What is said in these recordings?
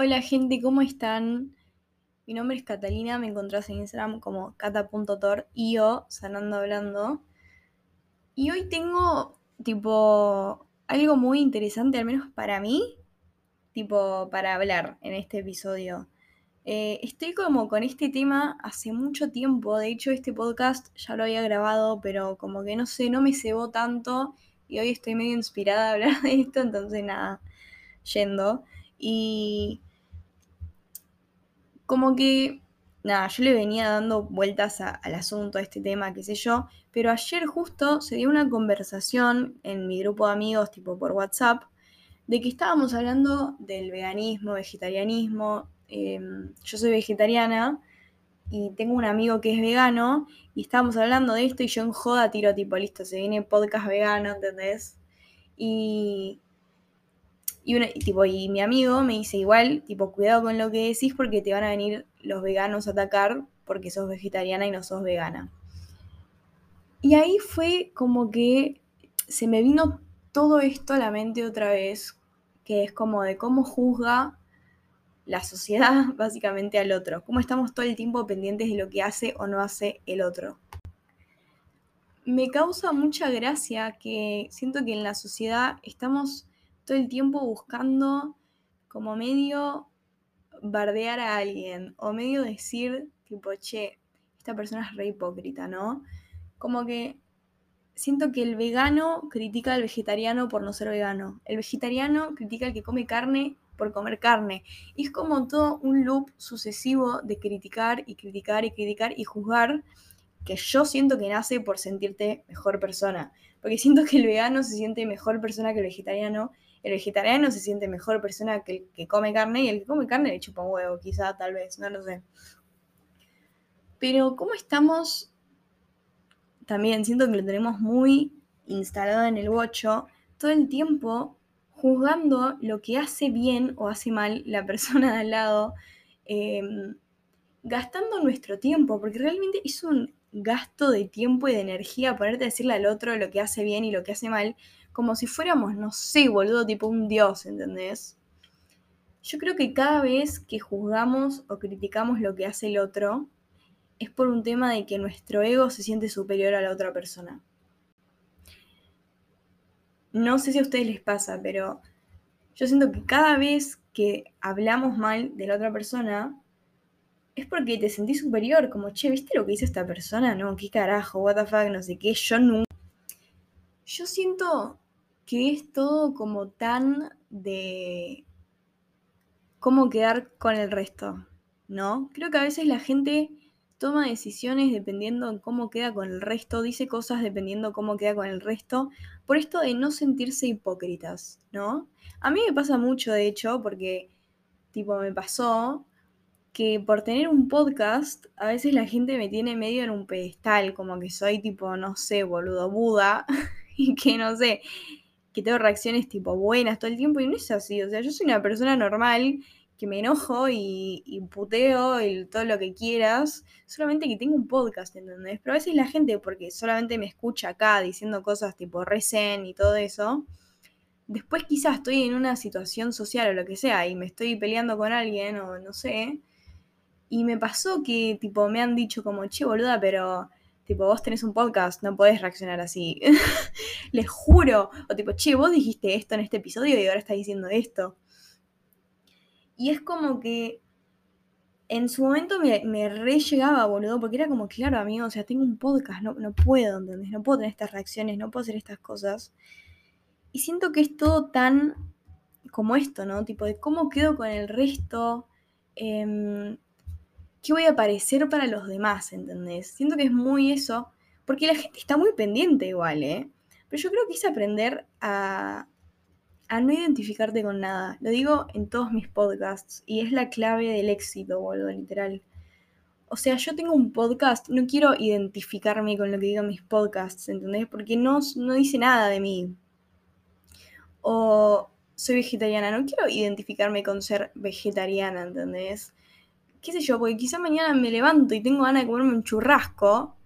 Hola gente, ¿cómo están? Mi nombre es Catalina, me encontrás en Instagram como cata.tor y yo, sanando hablando. Y hoy tengo, tipo, algo muy interesante, al menos para mí, tipo, para hablar en este episodio. Eh, estoy como con este tema hace mucho tiempo, de hecho este podcast ya lo había grabado, pero como que no sé, no me cebó tanto y hoy estoy medio inspirada a hablar de esto, entonces nada, yendo. Y como que, nada, yo le venía dando vueltas al asunto, a este tema, qué sé yo, pero ayer justo se dio una conversación en mi grupo de amigos, tipo por WhatsApp, de que estábamos hablando del veganismo, vegetarianismo. Em, yo soy vegetariana y tengo un amigo que es vegano y estábamos hablando de esto y yo en joda tiro tipo, listo, se viene podcast vegano, ¿entendés? Y, y, tipo, y mi amigo me dice igual, tipo, cuidado con lo que decís porque te van a venir los veganos a atacar porque sos vegetariana y no sos vegana. Y ahí fue como que se me vino todo esto a la mente otra vez, que es como de cómo juzga la sociedad básicamente al otro, cómo estamos todo el tiempo pendientes de lo que hace o no hace el otro. Me causa mucha gracia que siento que en la sociedad estamos todo el tiempo buscando como medio bardear a alguien o medio decir tipo, che, esta persona es re hipócrita, ¿no? Como que siento que el vegano critica al vegetariano por no ser vegano. El vegetariano critica al que come carne por comer carne. Y es como todo un loop sucesivo de criticar y criticar y criticar y juzgar que yo siento que nace por sentirte mejor persona. Porque siento que el vegano se siente mejor persona que el vegetariano el vegetariano se siente mejor persona que el que come carne y el que come carne le chupa huevo, quizá, tal vez, no lo sé. Pero ¿cómo estamos? También siento que lo tenemos muy instalado en el bocho todo el tiempo juzgando lo que hace bien o hace mal la persona de al lado, em, gastando nuestro tiempo, porque realmente es un gasto de tiempo y de energía ponerte a decirle al otro lo que hace bien y lo que hace mal, como si fuéramos, no sé, boludo, tipo un dios, ¿entendés? Yo creo que cada vez que juzgamos o criticamos lo que hace el otro, es por un tema de que nuestro ego se siente superior a la otra persona. No sé si a ustedes les pasa, pero yo siento que cada vez que hablamos mal de la otra persona, es porque te sentís superior, como, che, ¿viste lo que hizo esta persona? No, qué carajo, what the fuck, no sé qué, yo nunca... Yo siento que es todo como tan de cómo quedar con el resto, ¿no? Creo que a veces la gente toma decisiones dependiendo de cómo queda con el resto, dice cosas dependiendo cómo queda con el resto, por esto de no sentirse hipócritas, ¿no? A mí me pasa mucho, de hecho, porque, tipo, me pasó que por tener un podcast, a veces la gente me tiene medio en un pedestal, como que soy tipo, no sé, boludo, Buda, y que no sé, que tengo reacciones tipo buenas todo el tiempo y no es así. O sea, yo soy una persona normal que me enojo y, puteo y todo lo que quieras, solamente que tengo un podcast, ¿entendés? Pero a veces la gente, porque solamente me escucha acá diciendo cosas tipo recen y todo eso, después quizás estoy en una situación social o lo que sea y me estoy peleando con alguien o no sé, y me pasó que tipo me han dicho como, che boluda, pero Tipo, vos tenés un podcast, no podés reaccionar así. Les juro. O tipo, che, vos dijiste esto en este episodio y ahora estás diciendo esto. Y es como que en su momento me, me re llegaba, boludo, porque era como, claro, amigo, o sea, tengo un podcast, no, no puedo, ¿entendés? No puedo tener estas reacciones, no puedo hacer estas cosas. Y siento que es todo tan como esto, ¿no? Tipo, de cómo quedo con el resto. Eh, qué voy a parecer para los demás, ¿entendés? Siento que es muy eso, porque la gente está muy pendiente igual, ¿eh? Pero yo creo que es aprender a, a no identificarte con nada. Lo digo en todos mis podcasts y es la clave del éxito, boludo, literal. O sea, yo tengo un podcast, no quiero identificarme con lo que digo en mis podcasts, ¿entendés? Porque no, no dice nada de mí. O soy vegetariana, no quiero identificarme con ser vegetariana, ¿entendés? Qué sé yo, porque quizá mañana me levanto y tengo ganas de comerme un churrasco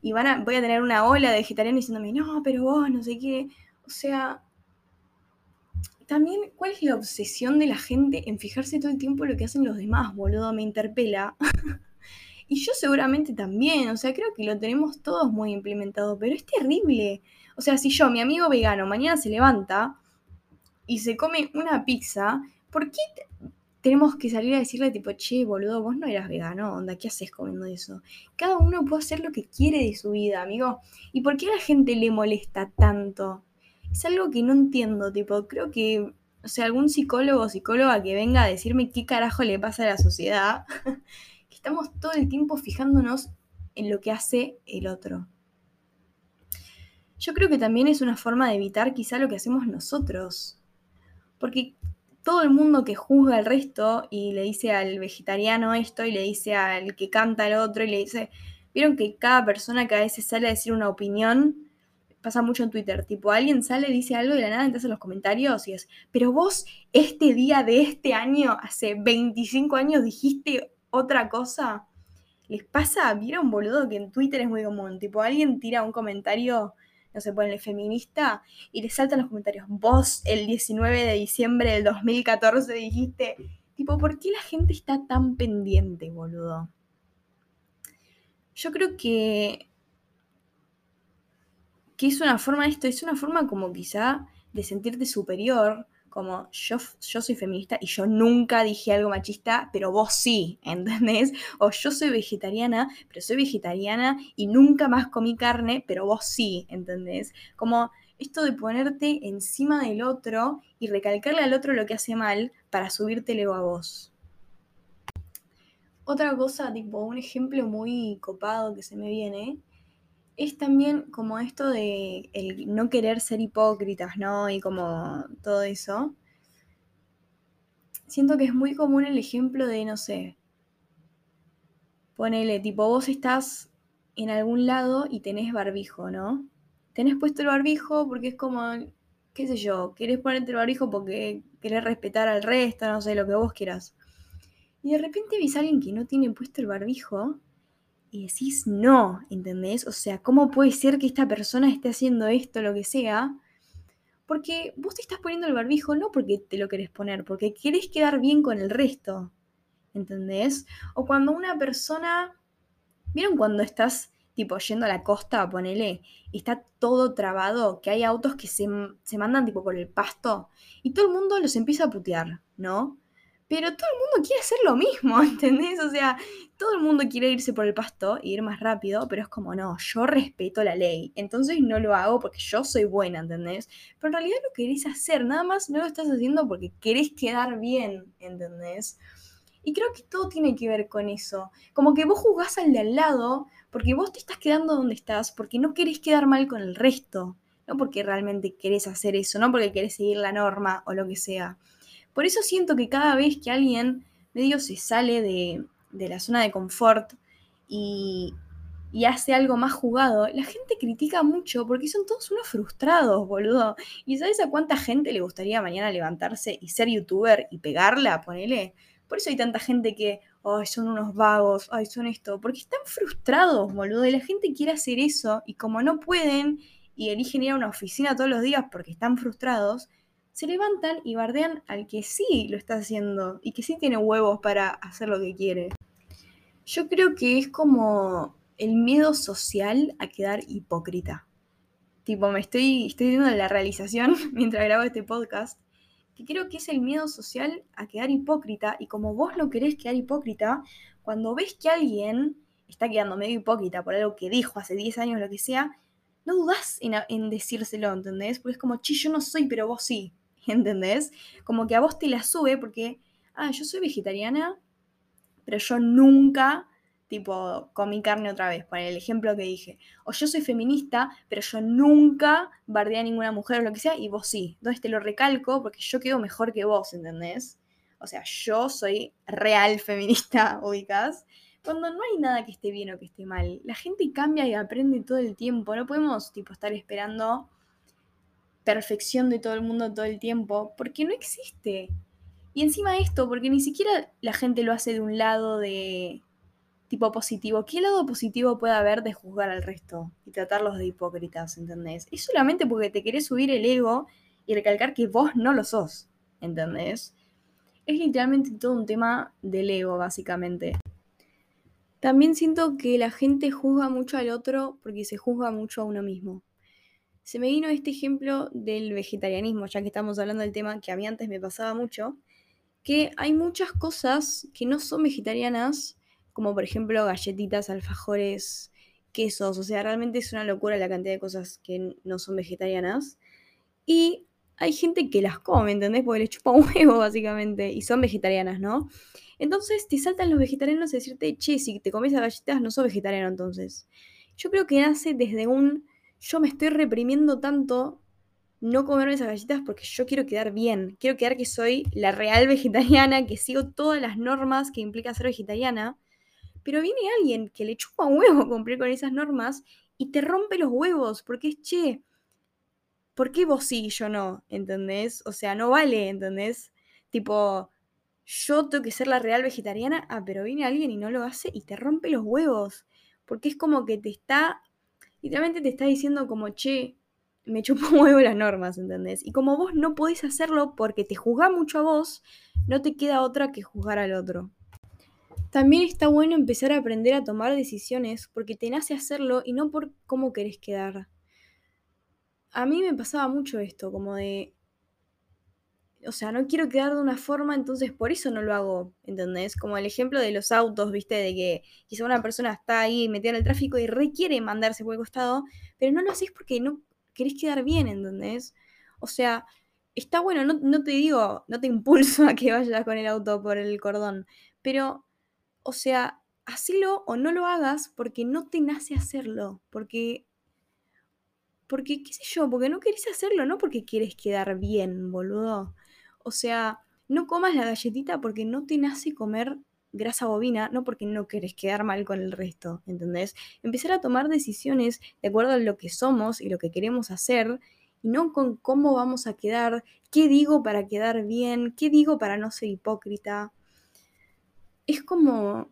y van a, voy a tener una ola de vegetarianos diciéndome, no, pero vos, no sé qué. O sea, también, ¿cuál es la obsesión de la gente en fijarse todo el tiempo en lo que hacen los demás, boludo? Me interpela. y yo seguramente también, o sea, creo que lo tenemos todos muy implementado, pero es terrible. O sea, si yo, mi amigo vegano, mañana se levanta y se come una pizza, ¿por qué tenemos que salir a decirle tipo, che, boludo, vos no eras vegano, onda, ¿qué haces comiendo eso? Cada uno puede hacer lo que quiere de su vida, amigo. ¿Y por qué a la gente le molesta tanto? Es algo que no entiendo, tipo, creo que, o sea, algún psicólogo o psicóloga que venga a decirme qué carajo le pasa a la sociedad, que estamos todo el tiempo fijándonos en lo que hace el otro. Yo creo que también es una forma de evitar quizá lo que hacemos nosotros. Porque todo el mundo que juzga al resto y le dice al vegetariano esto y le dice al que canta al otro y le dice, vieron que cada persona que a veces sale a decir una opinión, pasa mucho en Twitter, tipo alguien sale, dice algo y de la nada entras en los comentarios y es, pero vos este día de este año, hace 25 años dijiste otra cosa. ¿Les pasa? ¿Vieron boludo que en Twitter es muy común? Tipo alguien tira un comentario no se pone feminista, y le saltan los comentarios. Vos el 19 de diciembre del 2014 dijiste, tipo, ¿por qué la gente está tan pendiente, boludo? Yo creo que, que es una forma de esto, es una forma como quizá de sentirte superior, como yo, yo soy feminista y yo nunca dije algo machista, pero vos sí, ¿entendés? O yo soy vegetariana, pero soy vegetariana y nunca más comí carne, pero vos sí, ¿entendés? Como esto de ponerte encima del otro y recalcarle al otro lo que hace mal para subírtelo a vos. Otra cosa, tipo un ejemplo muy copado que se me viene, es también como esto de el no querer ser hipócritas, ¿no? Y como todo eso. Siento que es muy común el ejemplo de, no sé, ponele, tipo, vos estás en algún lado y tenés barbijo, ¿no? Tenés puesto el barbijo porque es como, qué sé yo, querés ponerte el barbijo porque querés respetar al resto, no sé, lo que vos quieras. Y de repente ves a alguien que no tiene puesto el barbijo y decís no, ¿entendés? O sea, ¿cómo puede ser que esta persona esté haciendo esto, lo que sea? Porque vos te estás poniendo el barbijo no porque te lo querés poner, porque querés quedar bien con el resto, ¿entendés? O cuando una persona, ¿vieron cuando estás tipo yendo a la costa, ponele, está todo trabado, que hay autos que se, se mandan tipo por el pasto, y todo el mundo los empieza a putear, ¿no? Pero todo el mundo quiere hacer lo mismo, ¿entendés? O sea, todo el mundo quiere irse por el pasto e ir más rápido, pero es como, no, yo respeto la ley, entonces no lo hago porque yo soy buena, ¿entendés? Pero en realidad lo querés hacer, nada más no lo estás haciendo porque querés quedar bien, ¿entendés? Y creo que todo tiene que ver con eso. Como que vos jugás al de al lado porque vos te estás quedando donde estás, porque no querés quedar mal con el resto, no porque realmente querés hacer eso, no porque querés seguir la norma o lo que sea. Por eso siento que cada vez que alguien medio se sale de, la zona de confort y, y hace algo más jugado, la gente critica mucho porque son todos unos frustrados, boludo. ¿Y sabes a cuánta gente le gustaría mañana levantarse y ser youtuber y pegarla, ponele? Por eso hay tanta gente que, ay, son unos vagos, ay, son esto, porque están frustrados, boludo, y la gente quiere hacer eso y como no pueden y eligen ir a una oficina todos los días porque están frustrados, se levantan y bardean al que sí lo está haciendo y que sí tiene huevos para hacer lo que quiere. Yo creo que es como el miedo social a quedar hipócrita. Tipo, me estoy, estoy viendo la realización mientras grabo este podcast, que creo que es el miedo social a quedar hipócrita y como vos no querés quedar hipócrita, cuando ves que alguien está quedando medio hipócrita por algo que dijo hace 10 años, lo que sea, no dudas en, en decírselo, ¿entendés? Porque es como, chi, yo no soy, pero vos sí. ¿Entendés? Como que a vos te la sube porque, ah, yo soy vegetariana, pero yo nunca, tipo, comí carne otra vez, por el ejemplo que dije. O yo soy feminista, pero yo nunca bardeé a ninguna mujer o lo que sea, y vos sí. Entonces te lo recalco porque yo quedo mejor que vos, ¿entendés? O sea, yo soy real feminista, ubicás. Cuando no hay nada que esté bien o que esté mal, la gente cambia y aprende todo el tiempo. No podemos, tipo, estar esperando perfección de todo el mundo todo el tiempo, porque no existe. Y encima esto, porque ni siquiera la gente lo hace de un lado de tipo positivo. ¿Qué lado positivo puede haber de juzgar al resto y tratarlos de hipócritas, ¿entendés? Es solamente porque te querés subir el ego y recalcar que vos no lo sos, ¿entendés? Es literalmente todo un tema del ego, básicamente. También siento que la gente juzga mucho al otro porque se juzga mucho a uno mismo. Se me vino este ejemplo del vegetarianismo, ya que estamos hablando del tema que a mí antes me pasaba mucho, que hay muchas cosas que no son vegetarianas, como por ejemplo galletitas, alfajores, quesos, o sea, realmente es una locura la cantidad de cosas que no son vegetarianas. Y hay gente que las come, ¿entendés? Porque les chupa un huevo, básicamente, y son vegetarianas, ¿no? Entonces te saltan los vegetarianos a decirte, che, si te comes a galletitas no sos vegetariano entonces. Yo creo que nace desde un yo me estoy reprimiendo tanto no comerme esas galletas porque yo quiero quedar bien. Quiero quedar que soy la real vegetariana, que sigo todas las normas que implica ser vegetariana. Pero viene alguien que le chupa huevo cumplir con esas normas y te rompe los huevos porque es che. ¿Por qué vos sí y yo no? ¿Entendés? O sea, no vale, ¿entendés? Tipo, yo tengo que ser la real vegetariana, ah, pero viene alguien y no lo hace y te rompe los huevos. Porque es como que te está literalmente te está diciendo como, che, me chupo huevo las normas, ¿entendés? Y como vos no podés hacerlo porque te juzga mucho a vos, no te queda otra que juzgar al otro. También está bueno empezar a aprender a tomar decisiones porque te nace hacerlo y no por cómo querés quedar. A mí me pasaba mucho esto, como de, o sea, no quiero quedar de una forma, entonces por eso no lo hago, ¿entendés? Como el ejemplo de los autos, ¿viste? De que quizá una persona está ahí metida en el tráfico y requiere mandarse por el costado, pero no lo haces porque no querés quedar bien, ¿entendés? O sea, está bueno, no, te digo, no te impulso a que vayas con el auto por el cordón, pero, o sea, hacelo o no lo hagas porque no te nace hacerlo, porque porque, qué sé yo, porque no querés hacerlo, no porque quieres quedar bien, boludo. O sea, no comas la galletita porque no te nace comer grasa bovina, no porque no querés quedar mal con el resto, ¿entendés? Empezar a tomar decisiones de acuerdo a lo que somos y lo que queremos hacer, y no con cómo vamos a quedar, qué digo para quedar bien, qué digo para no ser hipócrita. Es como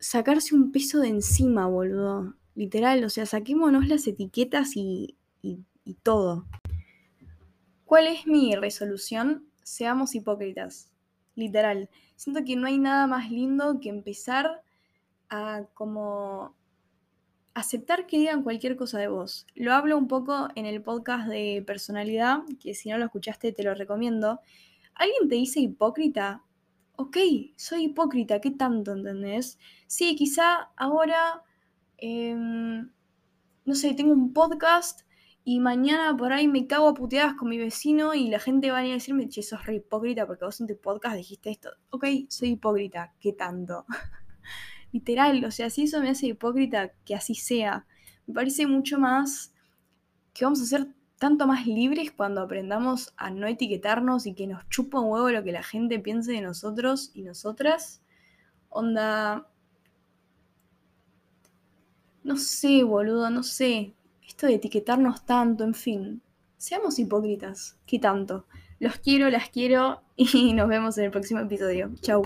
sacarse un peso de encima, boludo. Literal, o sea, saquémonos las etiquetas y, y, y todo. ¿Cuál es mi resolución? Seamos hipócritas. Literal. Siento que no hay nada más lindo que empezar a como aceptar que digan cualquier cosa de vos. Lo hablo un poco en el podcast de personalidad, que si no lo escuchaste te lo recomiendo. ¿Alguien te dice hipócrita? Ok, soy hipócrita, ¿qué tanto entendés? Sí, quizá ahora, em, no sé, tengo un podcast y mañana por ahí me cago a puteadas con mi vecino y la gente va a venir a decirme, che, sos re hipócrita porque vos en tu podcast dijiste esto. Ok, soy hipócrita, ¿qué tanto? Literal, o sea, si eso me hace hipócrita, que así sea. Me parece mucho más que vamos a ser tanto más libres cuando aprendamos a no etiquetarnos y que nos chupa un huevo lo que la gente piense de nosotros y nosotras. Onda... No sé, boludo, no sé esto de etiquetarnos tanto, en fin, seamos hipócritas, ¿qué tanto? Los quiero, las quiero y nos vemos en el próximo episodio. Chau.